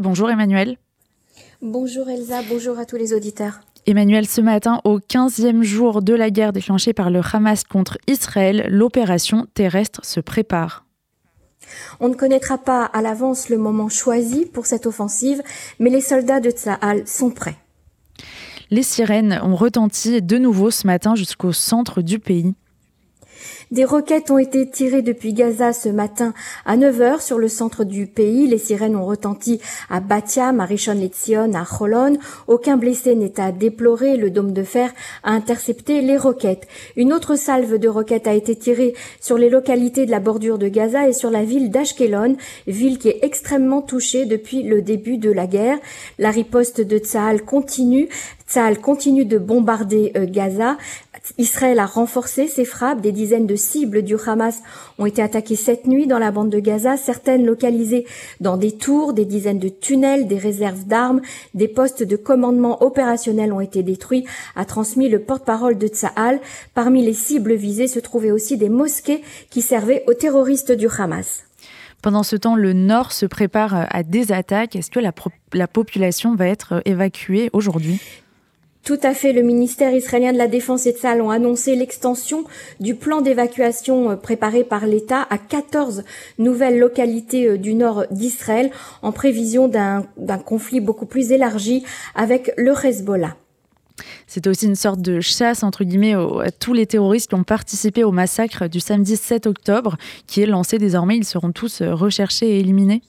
Bonjour Emmanuel. Bonjour Elsa, bonjour à tous les auditeurs. Emmanuel, ce matin, au 15e jour de la guerre déclenchée par le Hamas contre Israël, l'opération terrestre se prépare. On ne connaîtra pas à l'avance le moment choisi pour cette offensive, mais les soldats de Tsahal sont prêts. Les sirènes ont retenti de nouveau ce matin jusqu'au centre du pays. Des roquettes ont été tirées depuis Gaza ce matin à 9 heures sur le centre du pays. Les sirènes ont retenti à Batiam, à Rishon LeZion, à Cholon. Aucun blessé n'est à déplorer. Le dôme de fer a intercepté les roquettes. Une autre salve de roquettes a été tirée sur les localités de la bordure de Gaza et sur la ville d'Ashkelon, ville qui est extrêmement touchée depuis le début de la guerre. La riposte de Tsahal continue. Tsahal continue de bombarder euh, Gaza. Israël a renforcé ses frappes. Des dizaines de cibles du Hamas ont été attaquées cette nuit dans la bande de Gaza, certaines localisées dans des tours, des dizaines de tunnels, des réserves d'armes, des postes de commandement opérationnels ont été détruits, a transmis le porte-parole de Tsahal. Parmi les cibles visées se trouvaient aussi des mosquées qui servaient aux terroristes du Hamas. Pendant ce temps, le Nord se prépare à des attaques. Est-ce que la, la population va être évacuée aujourd'hui? Tout à fait. Le ministère israélien de la Défense et de Sal ont annoncé l'extension du plan d'évacuation euh, préparé par l'État à 14 nouvelles localités euh, du nord d'Israël en prévision d'un conflit beaucoup plus élargi avec le Hezbollah. C'est aussi une sorte de chasse, entre guillemets, à tous les terroristes qui ont participé au massacre du samedi 7 octobre, qui est lancé désormais. Ils seront tous euh, recherchés et éliminés.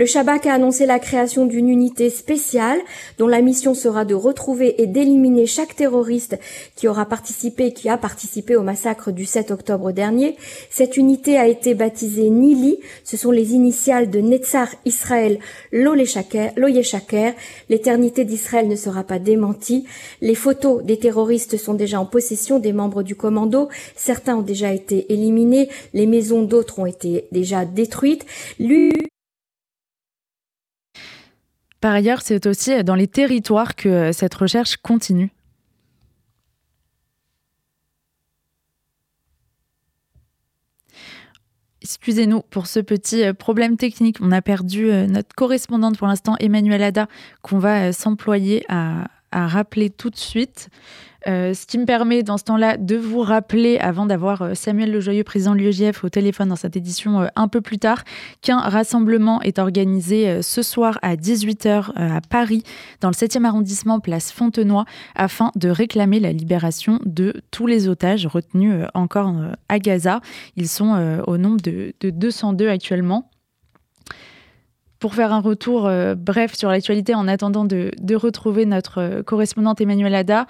Le Shabak a annoncé la création d'une unité spéciale dont la mission sera de retrouver et d'éliminer chaque terroriste qui aura participé, qui a participé au massacre du 7 octobre dernier. Cette unité a été baptisée Nili. Ce sont les initiales de Netzar Israël Loyeshaker. L'éternité d'Israël ne sera pas démentie. Les photos des terroristes sont déjà en possession des membres du commando. Certains ont déjà été éliminés. Les maisons d'autres ont été déjà détruites. Par ailleurs, c'est aussi dans les territoires que euh, cette recherche continue. Excusez-nous pour ce petit euh, problème technique. On a perdu euh, notre correspondante pour l'instant, Emmanuel Ada, qu'on va s'employer à, à rappeler tout de suite. Euh, ce qui me permet dans ce temps-là de vous rappeler, avant d'avoir euh, Samuel Lejoyeux, président de l'UEJF, au téléphone dans cette édition euh, un peu plus tard, qu'un rassemblement est organisé ce soir à 18h à Paris, dans le 7e arrondissement, place Fontenoy, afin de réclamer la libération de tous les otages retenus encore à Gaza. Ils sont au nombre de, de 202 actuellement. Pour faire un retour bref sur l'actualité en attendant de, retrouver notre correspondante Emmanuel Ada,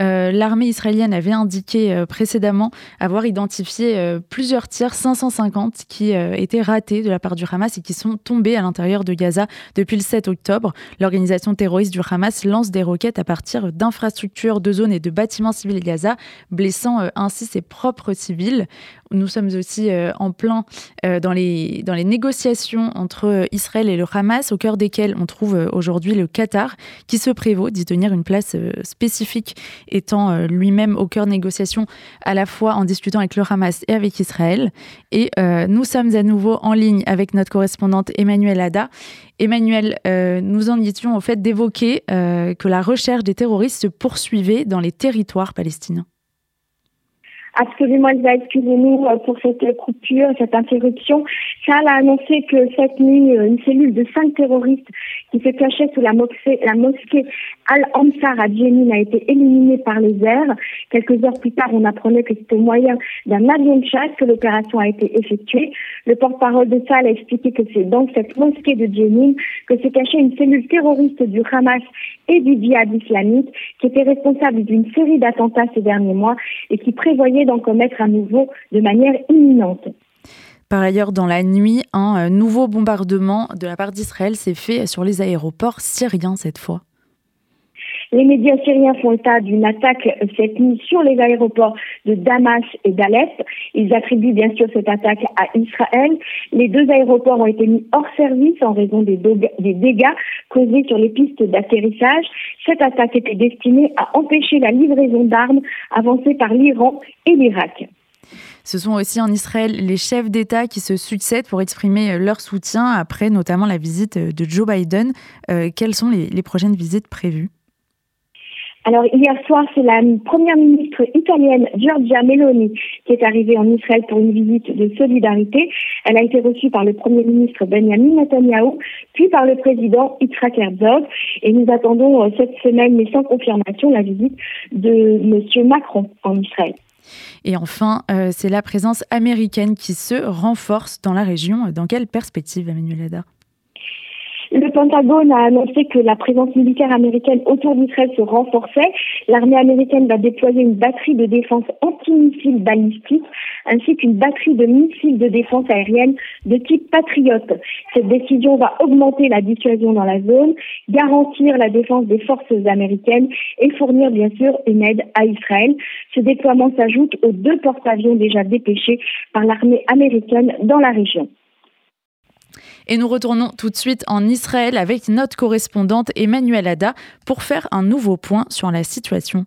euh, l'armée israélienne avait indiqué euh, précédemment avoir identifié euh, plusieurs tirs, 550, qui étaient ratés de la part du Hamas et qui sont tombés à l'intérieur de Gaza depuis le 7 octobre. L'organisation terroriste du Hamas lance des roquettes à partir d'infrastructures, de zones et de bâtiments civils de Gaza, blessant ainsi ses propres civils. Nous sommes aussi en plein dans, les, dans les négociations entre Israël et le Hamas, au cœur desquelles on trouve aujourd'hui le Qatar, qui se prévaut d'y tenir une place spécifique étant euh, lui-même au cœur de négociations à la fois en discutant avec le Hamas et avec Israël. Et euh, nous sommes à nouveau en ligne avec notre correspondante Emmanuel Ada. Emmanuel, euh, nous en étions au fait d'évoquer que la recherche des terroristes se poursuivait dans les territoires palestiniens. Absolument, Elsa, excusez-nous euh, pour cette coupure, cette interruption. Saal a annoncé que cette nuit, euh, une cellule de cinq terroristes qui se cachait sous la mosquée, la mosquée Al-Ansar à Djenin a été éliminée par les airs. Quelques heures plus tard, on apprenait que c'était au moyen d'un avion de chasse que l'opération a été effectuée. Le porte-parole de Saal a expliqué que c'est dans cette mosquée de Djenin que se cachait une cellule terroriste du Hamas et du djihad islamique qui était responsable d'une série d'attentats ces derniers mois et qui prévoyait d'en commettre à nouveau de manière imminente. Par ailleurs, dans la nuit, un euh, nouveau bombardement de la part d'Israël s'est fait sur les aéroports syriens cette fois. Les médias syriens font état d'une attaque cette nuit sur les aéroports de Damas et d'Alep. Ils attribuent bien sûr cette attaque à Israël. Les deux aéroports ont été mis hors service en raison des, dégâts causés sur les pistes d'atterrissage. Cette attaque était destinée à empêcher la livraison d'armes avancées par l'Iran et l'Irak. Ce sont aussi en Israël les chefs d'État qui se succèdent pour exprimer leur soutien après notamment la visite de Joe Biden. quelles sont les prochaines visites prévues? Alors hier soir, c'est la première ministre italienne Giorgia Meloni qui est arrivée en Israël pour une visite de solidarité. Elle a été reçue par le premier ministre Benjamin Netanyahu, puis par le président Yitzhak Herzog. Et nous attendons euh, cette semaine, mais sans confirmation, la visite de Monsieur Macron en Israël. Et enfin, euh, c'est la présence américaine qui se renforce dans la région. Dans quelle perspective, Emmanuel Hadar le Pentagone a annoncé que la présence militaire américaine autour d'Israël se renforçait. L'armée américaine va déployer une batterie de défense anti-missiles balistiques ainsi qu'une batterie de missiles de défense aérienne de type patriote. Cette décision va augmenter la dissuasion dans la zone, garantir la défense des forces américaines et fournir bien sûr une aide à Israël. Ce déploiement s'ajoute aux deux porte-avions déjà dépêchés par l'armée américaine dans la région. Et nous retournons tout de suite en Israël avec notre correspondante Emmanuelle Ada pour faire un nouveau point sur la situation.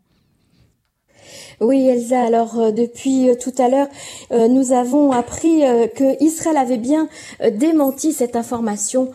Oui, Elsa. Alors euh, depuis euh, tout à l'heure, euh, nous avons appris que Israël avait bien démenti cette information,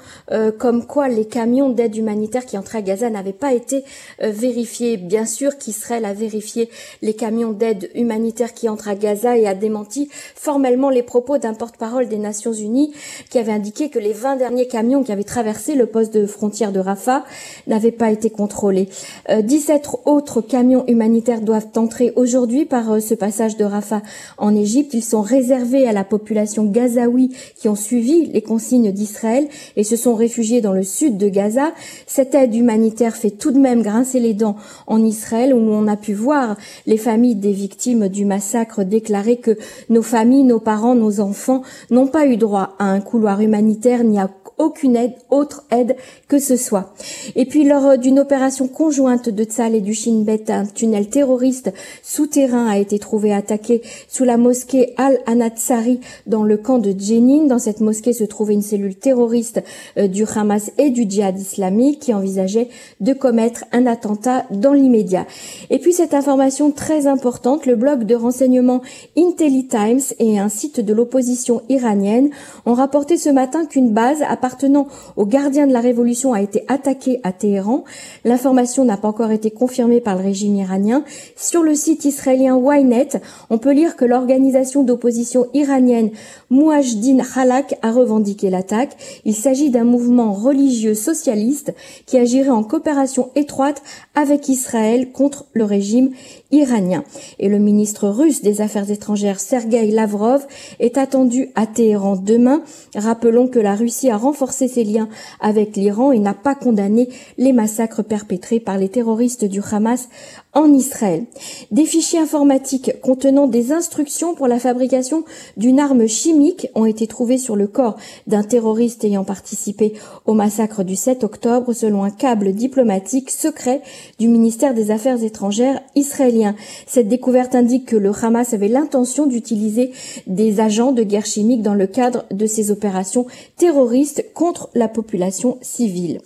comme quoi les camions d'aide humanitaire qui entraient à Gaza n'avaient pas été vérifiés. Bien sûr qu'Israël a vérifié les camions d'aide humanitaire qui entrent à Gaza et a démenti formellement les propos d'un porte-parole des Nations Unies qui avait indiqué que les 20 derniers camions qui avaient traversé le poste de frontière de Rafah n'avaient pas été contrôlés. 17 autres camions humanitaires doivent entrer aujourd'hui par euh, ce passage de Rafah en Égypte. Ils sont réservés à la population gazaoui qui ont suivi les consignes d'Israël et se sont réfugiés dans le sud de Gaza. Cette aide humanitaire fait tout de même grincer les dents en Israël où on a pu voir les familles des victimes du massacre déclarer que nos familles, nos parents, nos enfants n'ont pas eu droit à un couloir humanitaire ni à aucune aide, autre aide que ce soit. Et puis lors d'une opération conjointe de Tzal et du Shin Bet, un tunnel terroriste souterrain a été trouvé attaqué sous la mosquée Al-Anatsari dans le camp de Jenin. Dans cette mosquée se trouvait une cellule terroriste euh, du Hamas et du djihad islamique qui envisageait de commettre un attentat dans l'immédiat. Et puis cette information très importante, le blog de renseignement IntelliTimes et un site de l'opposition iranienne ont rapporté ce matin qu'une base à appartenant aux gardiens de la révolution a été attaqué à Téhéran. L'information n'a pas encore été confirmée par le régime iranien. Sur le site israélien Ynet, on peut lire que l'organisation d'opposition iranienne Mouajdin Khalak a revendiqué l'attaque. Il s'agit d'un mouvement religieux socialiste qui agirait en coopération étroite avec Israël contre le régime iranien. Et le ministre russe des Affaires étrangères Sergei Lavrov est attendu à Téhéran demain. Rappelons que la Russie a renforcé ses liens avec l'Iran et n'a pas condamné les massacres perpétrés par les terroristes du Hamas en Israël. Des fichiers informatiques contenant des instructions pour la fabrication d'une arme chimique ont été trouvés sur le corps d'un terroriste ayant participé au massacre du 7 octobre selon un câble diplomatique secret du ministère des Affaires étrangères israélien. Cette découverte indique que le Hamas avait l'intention d'utiliser des agents de guerre chimique dans le cadre de ses opérations terroristes contre la population civile.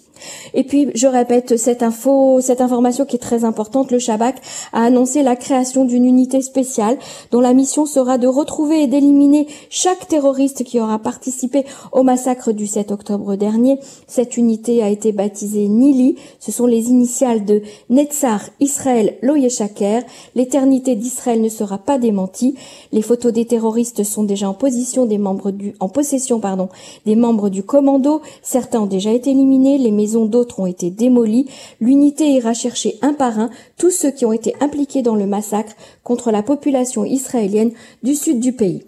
Et puis, je répète cette info, cette information qui est très importante. Le Shabak a annoncé la création d'une unité spéciale dont la mission sera de retrouver et d'éliminer chaque terroriste qui aura participé au massacre du 7 octobre dernier. Cette unité a été baptisée Nili. Ce sont les initiales de Netzar Israël Loyeshaker. L'éternité d'Israël ne sera pas démentie. Les photos des terroristes sont déjà en position des membres du, en possession, pardon, des membres du commando. Certains ont déjà été éliminés. Les maisons d'autres ont été démolies, l'unité ira chercher un par un tous ceux qui ont été impliqués dans le massacre contre la population israélienne du sud du pays.